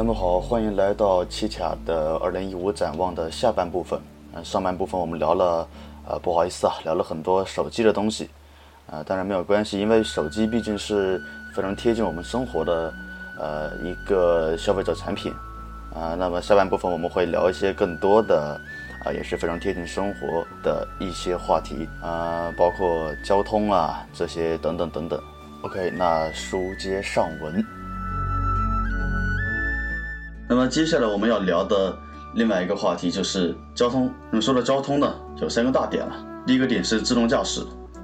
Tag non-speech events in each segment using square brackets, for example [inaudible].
那么好，欢迎来到奇卡的二零一五展望的下半部分。嗯，上半部分我们聊了，呃，不好意思啊，聊了很多手机的东西。呃，当然没有关系，因为手机毕竟是非常贴近我们生活的，呃，一个消费者产品。啊，那么下半部分我们会聊一些更多的，啊，也是非常贴近生活的一些话题啊，包括交通啊这些等等等等。OK，那书接上文。那么接下来我们要聊的另外一个话题就是交通。那么说到交通呢，有三个大点了。第一个点是自动驾驶，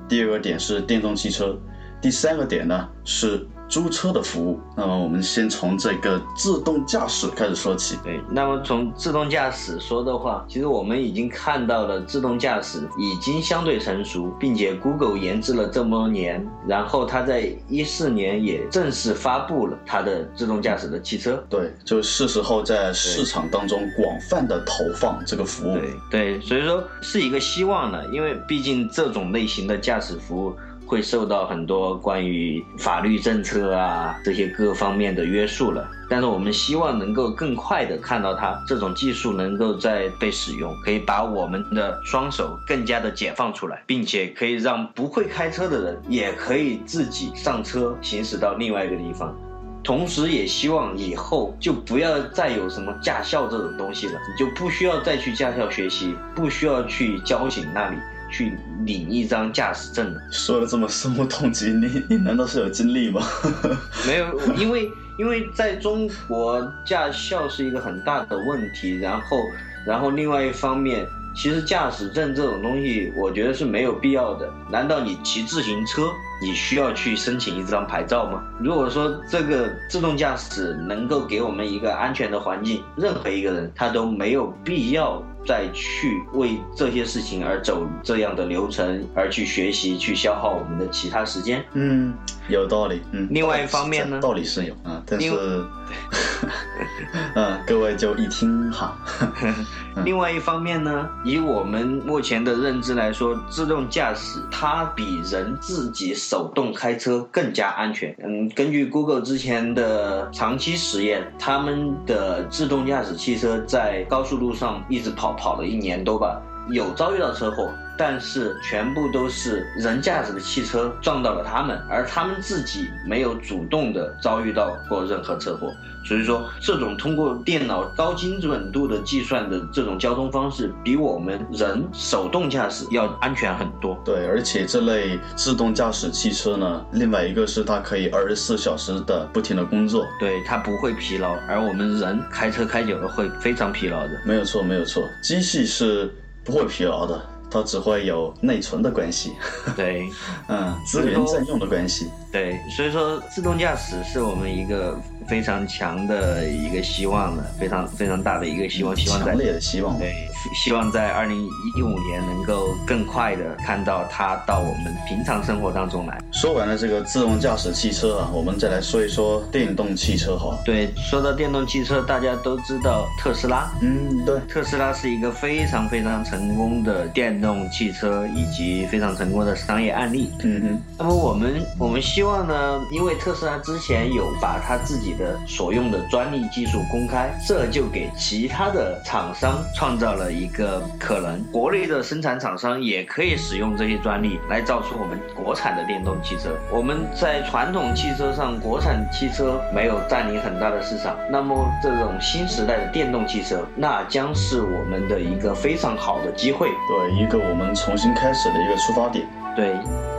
第二个点是电动汽车，第三个点呢是。租车的服务，那么我们先从这个自动驾驶开始说起。对，那么从自动驾驶说的话，其实我们已经看到了自动驾驶已经相对成熟，并且 Google 研制了这么多年，然后它在一四年也正式发布了它的自动驾驶的汽车。对，就是时候在市场当中广泛的投放这个服务。对对，所以说是一个希望呢，因为毕竟这种类型的驾驶服务。会受到很多关于法律政策啊这些各方面的约束了，但是我们希望能够更快的看到它这种技术能够在被使用，可以把我们的双手更加的解放出来，并且可以让不会开车的人也可以自己上车行驶到另外一个地方，同时也希望以后就不要再有什么驾校这种东西了，你就不需要再去驾校学习，不需要去交警那里。去领一张驾驶证的，说的这么深恶痛绝，你 [laughs] 你难道是有经历吗？[laughs] 没有，因为因为在中国驾校是一个很大的问题，然后然后另外一方面，其实驾驶证这种东西，我觉得是没有必要的。难道你骑自行车，你需要去申请一张牌照吗？如果说这个自动驾驶能够给我们一个安全的环境，任何一个人他都没有必要。再去为这些事情而走这样的流程，而去学习，去消耗我们的其他时间。嗯，有道理。嗯，另外一方面呢，道理是有啊，但是，[laughs] 嗯，各位就一听哈。[laughs] 另外一方面呢，以我们目前的认知来说，自动驾驶它比人自己手动开车更加安全。嗯，根据 Google 之前的长期实验，他们的自动驾驶汽车在高速路上一直跑，跑了一年多吧，有遭遇到车祸。但是全部都是人驾驶的汽车撞到了他们，而他们自己没有主动的遭遇到过任何车祸。所以说，这种通过电脑高精准度的计算的这种交通方式，比我们人手动驾驶要安全很多。对，而且这类自动驾驶汽车呢，另外一个是它可以二十四小时的不停的工作，对，它不会疲劳，而我们人开车开久了会非常疲劳的。没有错，没有错，机器是不会疲劳的。它只会有内存的关系，对，[laughs] 嗯，资源占用的关系，对，所以说自动驾驶是我们一个。非常强的一个希望的，非常非常大的一个希望，希望强烈的希望，对，希望在二零一五年能够更快的看到它到我们平常生活当中来。说完了这个自动驾驶汽车啊，我们再来说一说电动汽车哈。对，说到电动汽车，大家都知道特斯拉，嗯，对，特斯拉是一个非常非常成功的电动汽车以及非常成功的商业案例。嗯哼，那么我们我们希望呢，因为特斯拉之前有把它自己的所用的专利技术公开，这就给其他的厂商创造了一个可能。国内的生产厂商也可以使用这些专利来造出我们国产的电动汽车。我们在传统汽车上，国产汽车没有占领很大的市场，那么这种新时代的电动汽车，那将是我们的一个非常好的机会，对，一个我们重新开始的一个出发点。对，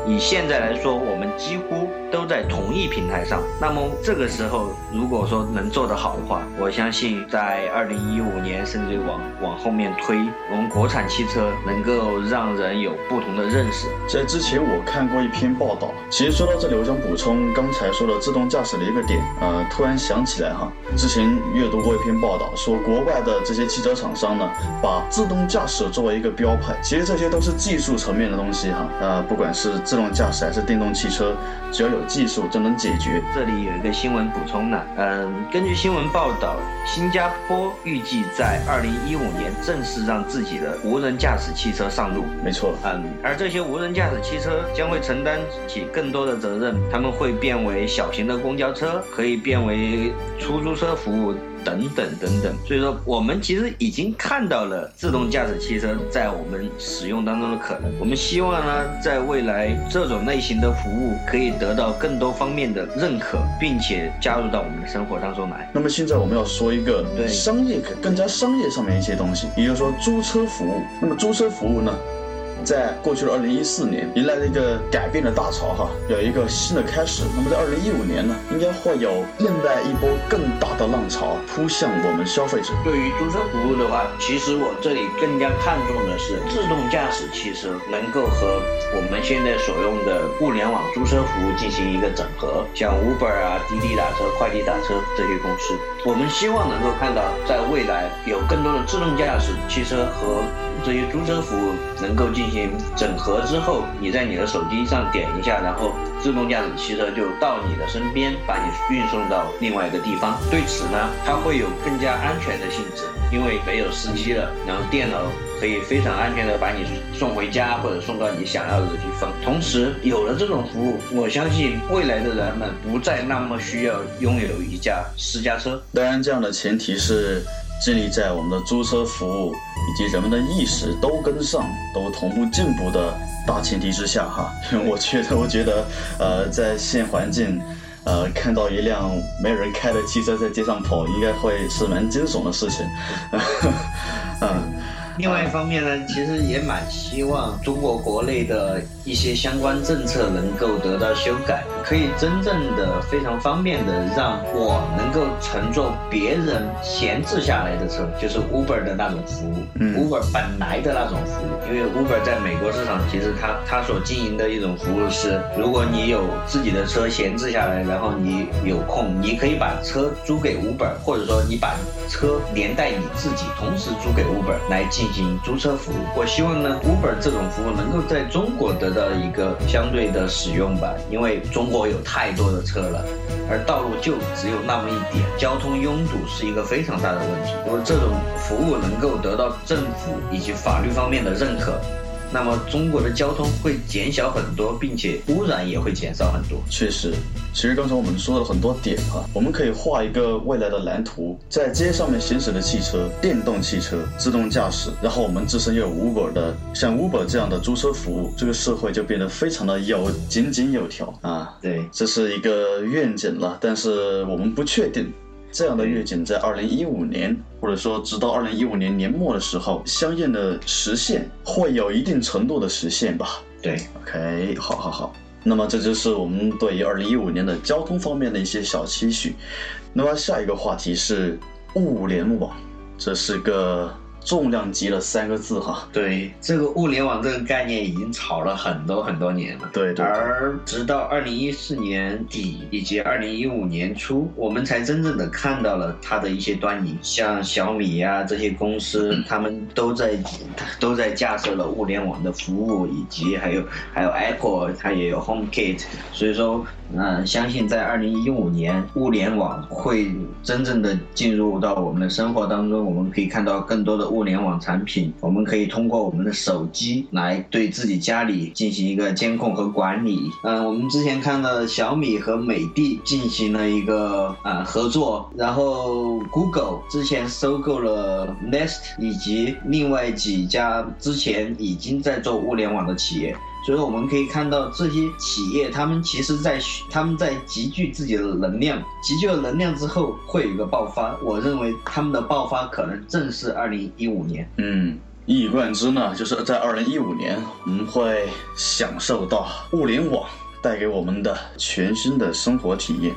以现在来说，我们几乎都在同一平台上。那么这个时候，如果说能做得好的话，我相信在二零一五年，甚至往往后面推，我们国产汽车能够让人有不同的认识。在之前我看过一篇报道，其实说到这里，我想补充刚才说的自动驾驶的一个点。呃，突然想起来哈，之前阅读过一篇报道，说国外的这些汽车厂商呢，把自动驾驶作为一个标配。其实这些都是技术层面的东西哈，呃。不管是自动驾驶还是电动汽车，只要有技术就能解决。这里有一个新闻补充呢，嗯，根据新闻报道，新加坡预计在二零一五年正式让自己的无人驾驶汽车上路。没错，嗯，而这些无人驾驶汽车将会承担起更多的责任，他们会变为小型的公交车，可以变为出租车服务。等等等等。所以说，我们其实已经看到了自动驾驶汽车在我们使用当中的可能。我们希望呢，在未来这种类型的服务可以得到更多方面的认可，并且加入到我们的生活当中来。那么现在我们要说一个对商业更加商业上面一些东西，也就是说租车服务。那么租车服务呢，在过去的二零一四年迎来了一个改变的大潮哈，有一个新的开始。那么在二零一五年呢，应该会有另外一波更大的浪潮扑向我们消费者。对于租车服务的话，其实我这里更加看重的是自动驾驶汽车能够和我们现在所用的物联网租车服务进行一个整合，像 Uber 啊、滴滴打车、快递打车这些公司，我们希望能够看到在未来有更多的自动驾驶汽车和这些租车服务能够进行整合之后，你在你的手机上点一下，然后自动驾驶汽车就到你的身边，把你运送到另外一个地方。对此呢，它会有更加安全的性质，因为没有司机了，然后电脑可以非常安全的把你送回家或者送到你想要的地方。同时，有了这种服务，我相信未来的人们不再那么需要拥有一架私家车。当然，这样的前提是建立在我们的租车服务以及人们的意识都跟上、都同步进步的大前提之下哈。因 [laughs] 为我觉得，我觉得，呃，在现环境。呃，看到一辆没有人开的汽车在街上跑，应该会是蛮惊悚的事情。嗯，[laughs] 另外一方面呢，其实也蛮希望中国国内的一些相关政策能够得到修改，可以真正的非常方便的让我能够乘坐别人闲置下来的车，就是 Uber 的那种服务、嗯 u b e r 本来的那种服务。因为 Uber 在美国市场，其实它它所经营的一种服务是，如果你有自己的车闲置下来，然后你有空，你可以把车租给 Uber，或者说你把车连带你自己同时租给 Uber 来进进行租车服务。我希望呢，Uber 这种服务能够在中国得到一个相对的使用吧，因为中国有太多的车了，而道路就只有那么一点，交通拥堵是一个非常大的问题。如果这种服务能够得到政府以及法律方面的认可，那么中国的交通会减小很多，并且污染也会减少很多。确实，其实刚才我们说了很多点哈，我们可以画一个未来的蓝图，在街上面行驶的汽车、电动汽车、自动驾驶，然后我们自身又有 Uber 的，像 Uber 这样的租车服务，这个社会就变得非常的有井井有条啊。对，这是一个愿景了，但是我们不确定这样的愿景在二零一五年，或者说直到二零一五年年末的时候，相应的实现会有一定程度的实现吧。对，OK，好好好。那么这就是我们对于二零一五年的交通方面的一些小期许。那么下一个话题是物联网，这是个重量级的三个字哈。对，这个物联网这个概念已经炒了很多很多年了。对对对而直到二零一四年底以及二零一五年初，我们才真正的看到了它的一些端倪。像小米呀、这些公司，[clears throat] 他们都在都在架设了物联网的服务，以及还有还有 Apple，它也有 HomeKit。所以说，嗯、相信在二零一五年，物联网会真正的进入到我们的生活当中，我们可以看到更多的物联网产品，我们可以通过我们的手机来对自己家里进行一个监控和管理。嗯、我们之前看到小米和美的进行了一个啊、合作，然后 Google 之前收购了 Nest 以及另外几家之前已经在做物联网的企业。所以我们可以看到这些企业，他们其实在他们在集聚自己的能量，集聚了能量之后会有一个爆发。我认为他们的爆发可能正是二零一五年。嗯，一以贯之呢，就是在二零一五年，我们会享受到物联网带给我们的全新的生活体验。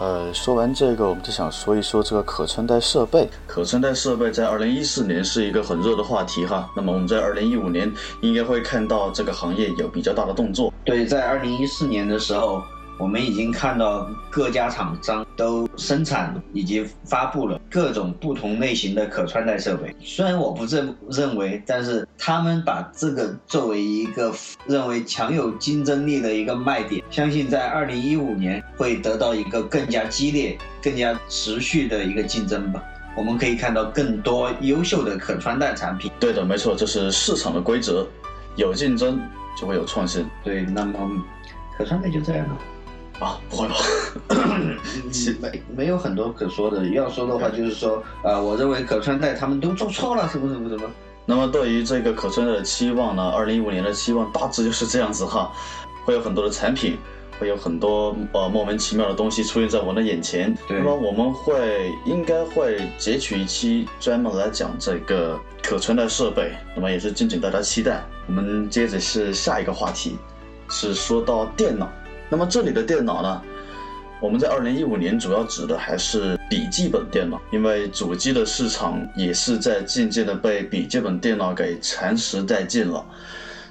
呃，说完这个，我们就想说一说这个可穿戴设备。可穿戴设备在二零一四年是一个很热的话题哈。那么我们在二零一五年应该会看到这个行业有比较大的动作。对，在二零一四年的时候，我们已经看到各家厂商都生产以及发布了各种不同类型的可穿戴设备。虽然我不认认为，但是他们把这个作为一个认为强有竞争力的一个卖点，相信在二零一五年会得到一个更加激烈、更加持续的一个竞争吧。我们可以看到更多优秀的可穿戴产品。对的，没错，这是市场的规则，有竞争就会有创新。对，那么可穿戴就这样了。啊，不会吧？[coughs] 没没有很多可说的。要说的话，就是说，啊，我认为可穿戴他们都做错了，什么什么什么。那么对于这个可穿戴的期望呢？二零一五年的期望大致就是这样子哈，会有很多的产品，会有很多呃莫名其妙的东西出现在我们的眼前。那么我们会应该会截取一期专门来讲这个可穿戴设备，那么也是敬请大家期待。我们接着是下一个话题，是说到电脑。那么这里的电脑呢，我们在二零一五年主要指的还是笔记本电脑，因为主机的市场也是在渐渐的被笔记本电脑给蚕食殆尽了。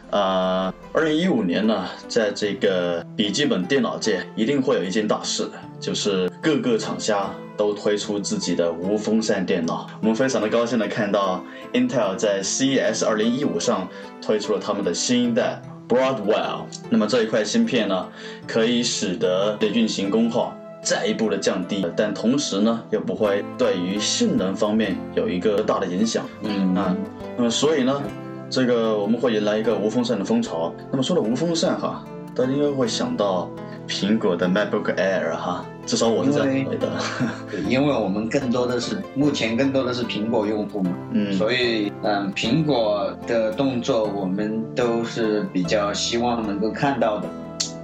呃，二零一五年呢，在这个笔记本电脑界一定会有一件大事，就是各个厂家都推出自己的无风扇电脑。我们非常的高兴的看到 Intel 在 CES 二零一五上推出了他们的新一代。Broadwell，那么这一块芯片呢，可以使得的运行功耗再一步的降低，但同时呢，又不会对于性能方面有一个大的影响。嗯啊，那么所以呢，这个我们会迎来一个无风扇的风潮。那么说到无风扇哈，大家应该会想到苹果的 MacBook Air 哈。至少我是这样认为的，[laughs] 因为我们更多的是目前更多的是苹果用户嘛，嗯，所以嗯，苹果的动作我们都是比较希望能够看到的。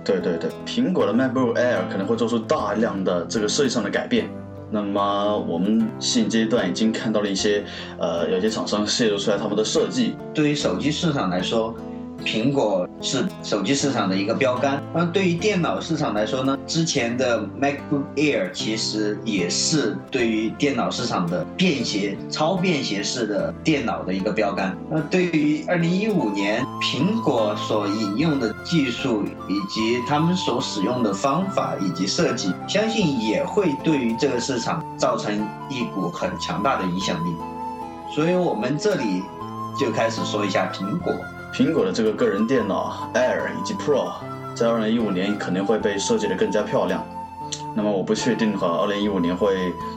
对对对，苹果的 MacBook Air 可能会做出大量的这个设计上的改变。那么我们现阶段已经看到了一些，呃，有些厂商泄露出来他们的设计。对于手机市场来说。苹果是手机市场的一个标杆，那对于电脑市场来说呢？之前的 MacBook Air 其实也是对于电脑市场的便携、超便携式的电脑的一个标杆。那对于2015年苹果所引用的技术以及他们所使用的方法以及设计，相信也会对于这个市场造成一股很强大的影响力。所以我们这里就开始说一下苹果。苹果的这个个人电脑 Air 以及 Pro 在二零一五年肯定会被设计的更加漂亮。那么我不确定哈，二零一五年会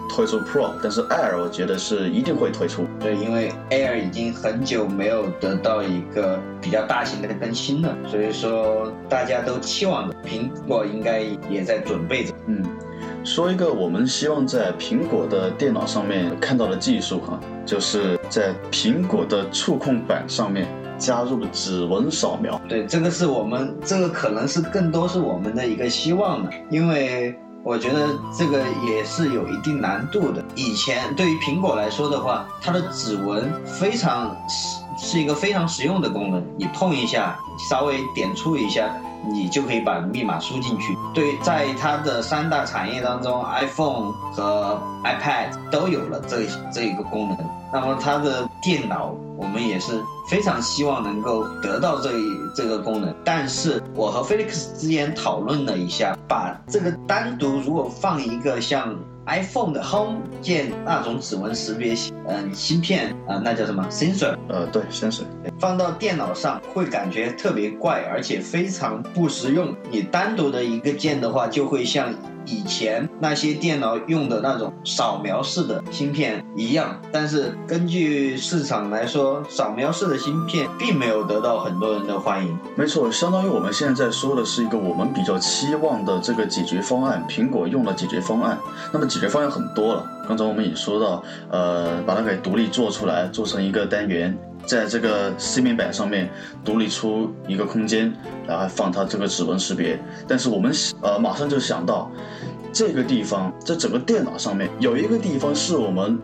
推出 Pro，但是 Air 我觉得是一定会推出。对，因为 Air 已经很久没有得到一个比较大型的更新了，所以说大家都期望着苹果应该也在准备着。嗯，说一个我们希望在苹果的电脑上面看到的技术哈，就是在苹果的触控板上面。加入了指纹扫描，对，这个是我们这个可能是更多是我们的一个希望的，因为我觉得这个也是有一定难度的。以前对于苹果来说的话，它的指纹非常是是一个非常实用的功能，你碰一下，稍微点触一下，你就可以把密码输进去。对，在它的三大产业当中，iPhone 和 iPad 都有了这这一个功能。那么它的电脑，我们也是非常希望能够得到这一这个功能。但是我和 Felix 之间讨论了一下，把这个单独如果放一个像 iPhone 的 Home 键那种指纹识别嗯芯片啊，那叫什么 sensor？呃，对，sensor，放到电脑上会感觉特别怪，而且非常不实用。你单独的一个键的话，就会像。以前那些电脑用的那种扫描式的芯片一样，但是根据市场来说，扫描式的芯片并没有得到很多人的欢迎。没错，相当于我们现在说的是一个我们比较期望的这个解决方案，苹果用的解决方案。那么解决方案很多了，刚才我们也说到，呃，把它给独立做出来，做成一个单元。在这个 C 面板上面独立出一个空间，然后放它这个指纹识别。但是我们呃马上就想到，这个地方在整个电脑上面有一个地方是我们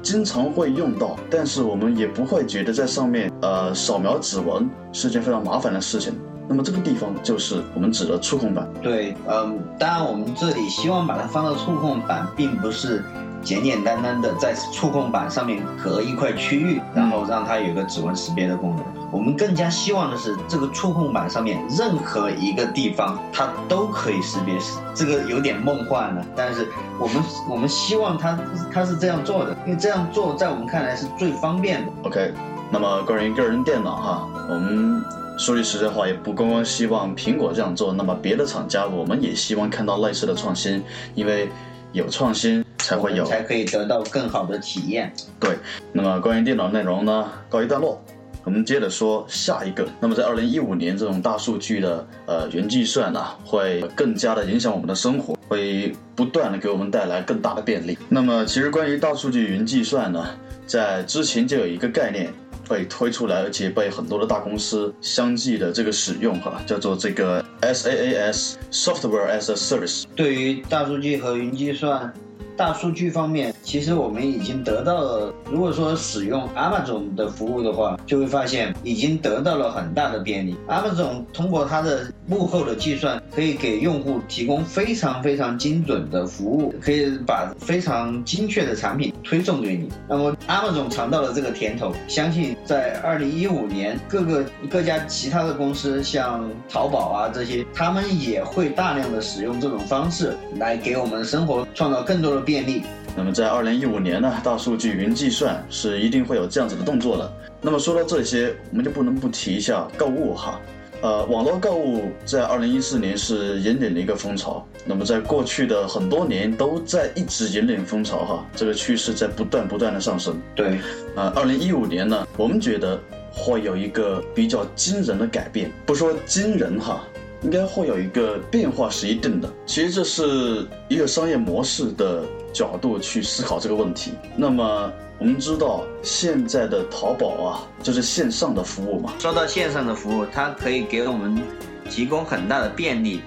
经常会用到，但是我们也不会觉得在上面呃扫描指纹是件非常麻烦的事情。那么这个地方就是我们指的触控板。对，嗯，当然我们这里希望把它放到触控板，并不是。简简单单的在触控板上面隔一块区域，然后让它有个指纹识别的功能。我们更加希望的是，这个触控板上面任何一个地方它都可以识别。这个有点梦幻了，但是我们我们希望它它是这样做的，因为这样做在我们看来是最方便的。OK，那么关于个人电脑哈，我们说句实在话，也不光光希望苹果这样做，那么别的厂家我们也希望看到类似的创新，因为有创新。才会有，才可以得到更好的体验。对，那么关于电脑内容呢，告一段落。我们接着说下一个。那么在二零一五年，这种大数据的呃云计算呢，会更加的影响我们的生活，会不断的给我们带来更大的便利。那么其实关于大数据云计算呢，在之前就有一个概念。被推出来，而且被很多的大公司相继的这个使用哈，叫做这个 SaaS（Software as a Service）。对于大数据和云计算。大数据方面，其实我们已经得到了。如果说使用 Amazon 的服务的话，就会发现已经得到了很大的便利。Amazon 通过它的幕后的计算，可以给用户提供非常非常精准的服务，可以把非常精确的产品推送给你。那么 Amazon 尝到了这个甜头，相信在二零一五年，各个各家其他的公司，像淘宝啊这些，他们也会大量的使用这种方式来给我们生活创造更多的。便利。那么在二零一五年呢，大数据云计算是一定会有这样子的动作的。那么说到这些，我们就不能不提一下购物哈。呃，网络购物在二零一四年是引领了一个风潮。那么在过去的很多年都在一直引领风潮哈，这个趋势在不断不断的上升。对。呃，二零一五年呢，我们觉得会有一个比较惊人的改变，不说惊人哈。应该会有一个变化是一定的，其实这是一个商业模式的角度去思考这个问题。那么我们知道现在的淘宝啊，就是线上的服务嘛。说到线上的服务，它可以给我们提供很大的便利，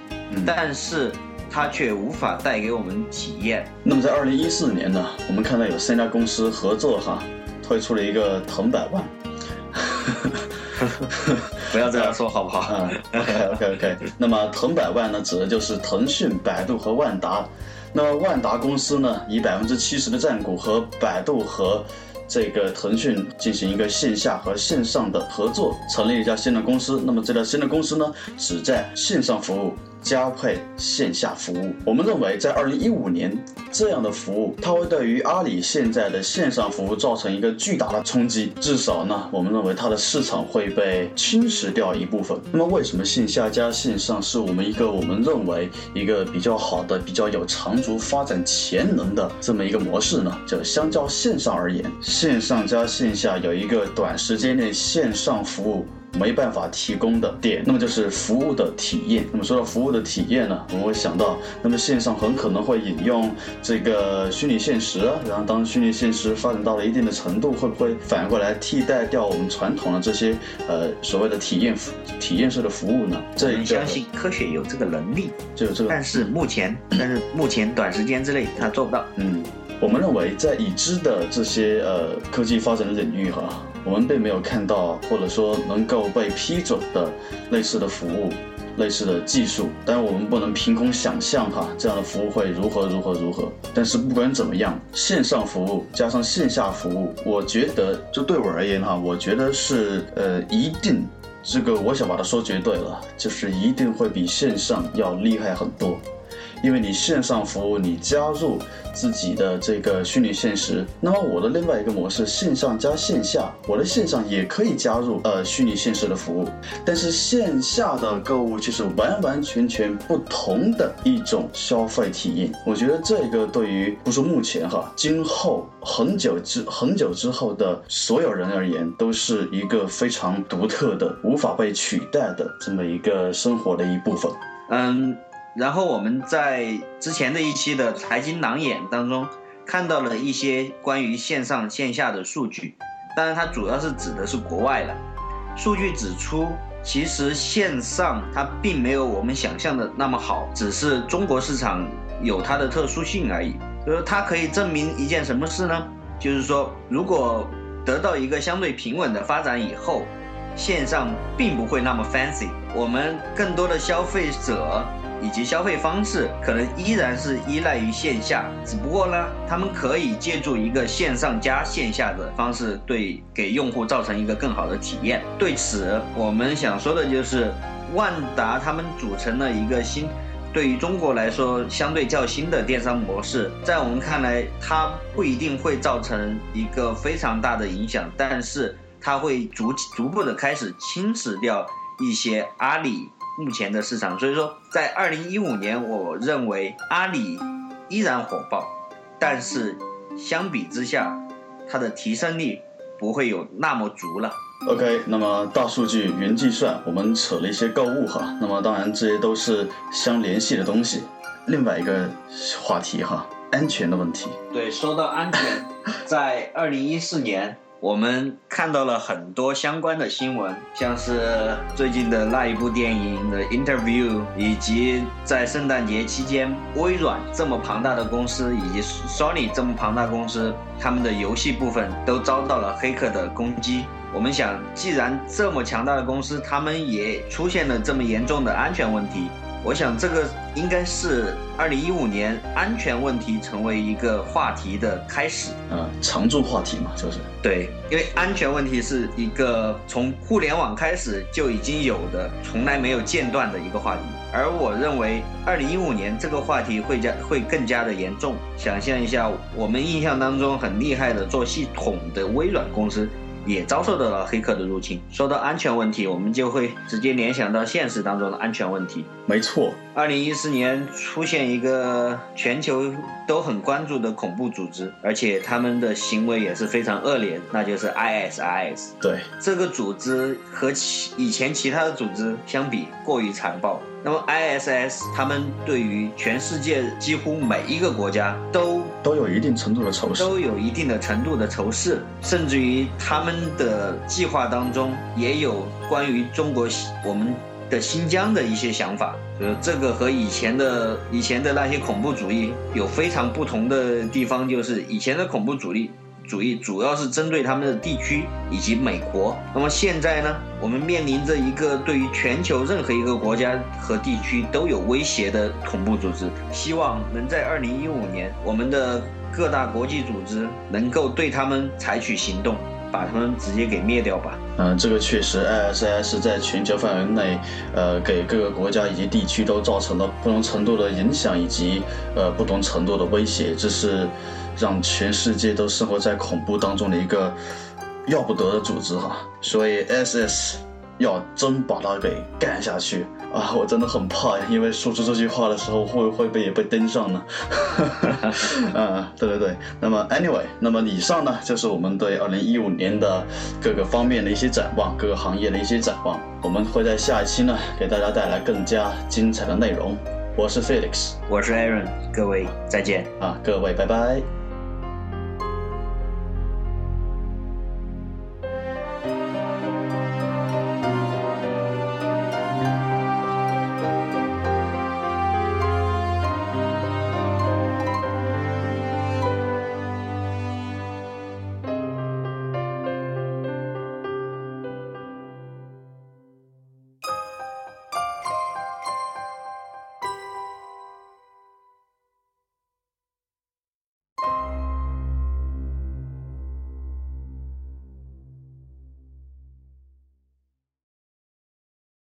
但是它却无法带给我们体验。那么在二零一四年呢，我们看到有三家公司合作哈，推出了一个腾百万。[laughs] 不要这样说好不好？嗯，OK OK OK。那么腾百万呢，指的就是腾讯、百度和万达。那么万达公司呢，以百分之七十的占股和百度和这个腾讯进行一个线下和线上的合作，成立一家新的公司。那么这家新的公司呢，只在线上服务。加配线下服务，我们认为在二零一五年这样的服务，它会对于阿里现在的线上服务造成一个巨大的冲击。至少呢，我们认为它的市场会被侵蚀掉一部分。那么，为什么线下加线上是我们一个我们认为一个比较好的、比较有长足发展潜能的这么一个模式呢？就相较线上而言，线上加线下有一个短时间内线上服务。没办法提供的点，那么就是服务的体验。那么说到服务的体验呢，我们会想到，那么线上很可能会引用这个虚拟现实啊，然后当虚拟现实发展到了一定的程度，会不会反过来替代掉我们传统的这些呃所谓的体验体验式的服务呢？这一相信科学有这个能力，就有这个。但是目前，但是目前短时间之内它做不到。嗯，我们认为在已知的这些呃科技发展的领域哈。我们并没有看到，或者说能够被批准的类似的服务、类似的技术。当然，我们不能凭空想象哈，这样的服务会如何如何如何。但是不管怎么样，线上服务加上线下服务，我觉得就对我而言哈，我觉得是呃一定，这个我想把它说绝对了，就是一定会比线上要厉害很多。因为你线上服务，你加入自己的这个虚拟现实，那么我的另外一个模式，线上加线下，我的线上也可以加入呃虚拟现实的服务，但是线下的购物就是完完全全不同的一种消费体验。我觉得这个对于不说目前哈，今后很久之很久之后的所有人而言，都是一个非常独特的、无法被取代的这么一个生活的一部分。嗯。然后我们在之前的一期的财经郎眼当中看到了一些关于线上线下的数据，当然它主要是指的是国外的数据指出，其实线上它并没有我们想象的那么好，只是中国市场有它的特殊性而已。就是它可以证明一件什么事呢？就是说，如果得到一个相对平稳的发展以后，线上并不会那么 fancy，我们更多的消费者。以及消费方式可能依然是依赖于线下，只不过呢，他们可以借助一个线上加线下的方式，对给用户造成一个更好的体验。对此，我们想说的就是，万达他们组成了一个新，对于中国来说相对较新的电商模式，在我们看来，它不一定会造成一个非常大的影响，但是它会逐逐步的开始侵蚀掉一些阿里。目前的市场，所以说在二零一五年，我认为阿里依然火爆，但是相比之下，它的提升力不会有那么足了。OK，那么大数据、云计算，我们扯了一些购物哈。那么当然这些都是相联系的东西。另外一个话题哈，安全的问题。对，说到安全，[laughs] 在二零一四年。我们看到了很多相关的新闻，像是最近的那一部电影的 Interview，以及在圣诞节期间，微软这么庞大的公司，以及 Sony 这么庞大公司，他们的游戏部分都遭到了黑客的攻击。我们想，既然这么强大的公司，他们也出现了这么严重的安全问题。我想这个应该是二零一五年安全问题成为一个话题的开始。嗯，常驻话题嘛，就是。对，因为安全问题是一个从互联网开始就已经有的、从来没有间断的一个话题。而我认为，二零一五年这个话题会加会更加的严重。想象一下，我们印象当中很厉害的做系统的微软公司。也遭受到了黑客的入侵。说到安全问题，我们就会直接联想到现实当中的安全问题。没错，二零一四年出现一个全球都很关注的恐怖组织，而且他们的行为也是非常恶劣，那就是 ISIS。对，这个组织和其以前其他的组织相比，过于残暴。那么 ISS 他们对于全世界几乎每一个国家都都有一定程度的仇视，都有一定的程度的仇视，甚至于他们的计划当中也有关于中国我们的新疆的一些想法。就是，这个和以前的以前的那些恐怖主义有非常不同的地方，就是以前的恐怖主义。主义主要是针对他们的地区以及美国。那么现在呢，我们面临着一个对于全球任何一个国家和地区都有威胁的恐怖组织。希望能在二零一五年，我们的各大国际组织能够对他们采取行动，把他们直接给灭掉吧。嗯，这个确实，ISIS 在全球范围内，呃，给各个国家以及地区都造成了不同程度的影响以及呃不同程度的威胁。这是。让全世界都生活在恐怖当中的一个要不得的组织哈，所以 SS 要真把它给干下去啊，我真的很怕呀，因为说出这句话的时候会不会被也被登上呢？[laughs] 啊，对对对。那么 Anyway，那么以上呢就是我们对二零一五年的各个方面的一些展望，各个行业的一些展望。我们会在下一期呢给大家带来更加精彩的内容。我是 Felix，我是 Aaron，各位再见啊，各位拜拜。